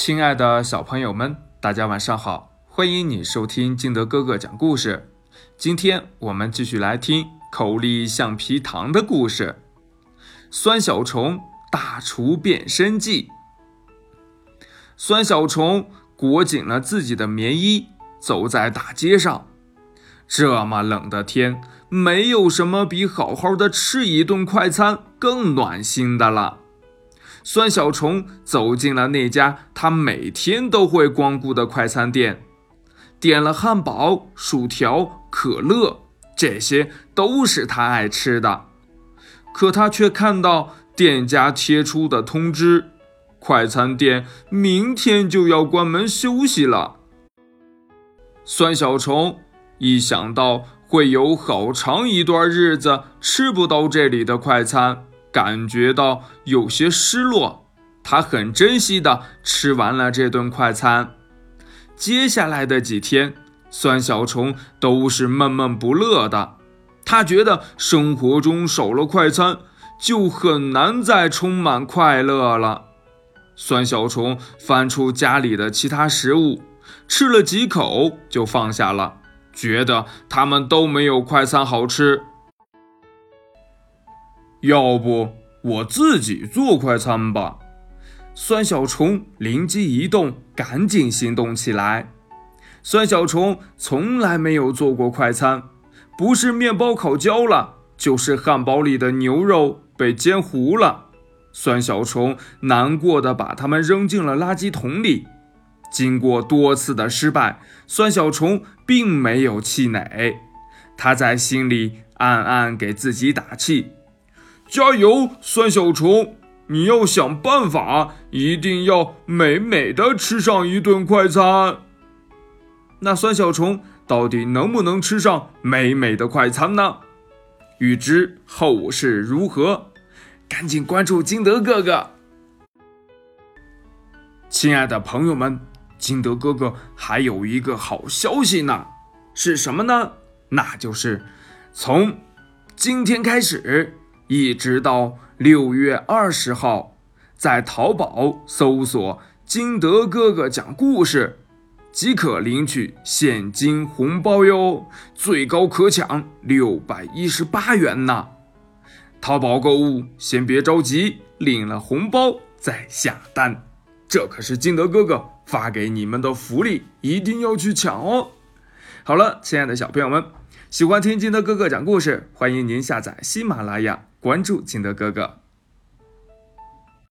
亲爱的小朋友们，大家晚上好！欢迎你收听金德哥哥讲故事。今天我们继续来听口力橡皮糖的故事，《酸小虫大厨变身记》。酸小虫裹紧了自己的棉衣，走在大街上。这么冷的天，没有什么比好好的吃一顿快餐更暖心的了。酸小虫走进了那家他每天都会光顾的快餐店，点了汉堡、薯条、可乐，这些都是他爱吃的。可他却看到店家贴出的通知：快餐店明天就要关门休息了。酸小虫一想到会有好长一段日子吃不到这里的快餐，感觉到有些失落，他很珍惜的吃完了这顿快餐。接下来的几天，酸小虫都是闷闷不乐的。他觉得生活中少了快餐，就很难再充满快乐了。酸小虫翻出家里的其他食物，吃了几口就放下了，觉得它们都没有快餐好吃。要不我自己做快餐吧？酸小虫灵机一动，赶紧行动起来。酸小虫从来没有做过快餐，不是面包烤焦了，就是汉堡里的牛肉被煎糊了。酸小虫难过的把它们扔进了垃圾桶里。经过多次的失败，酸小虫并没有气馁，他在心里暗暗给自己打气。加油，酸小虫！你要想办法，一定要美美的吃上一顿快餐。那酸小虫到底能不能吃上美美的快餐呢？欲知后事如何，赶紧关注金德哥哥。亲爱的朋友们，金德哥哥还有一个好消息呢，是什么呢？那就是从今天开始。一直到六月二十号，在淘宝搜索“金德哥哥讲故事”，即可领取现金红包哟，最高可抢六百一十八元呢！淘宝购物先别着急，领了红包再下单，这可是金德哥哥发给你们的福利，一定要去抢哦！好了，亲爱的小朋友们，喜欢听金德哥哥讲故事，欢迎您下载喜马拉雅。关注金德哥哥。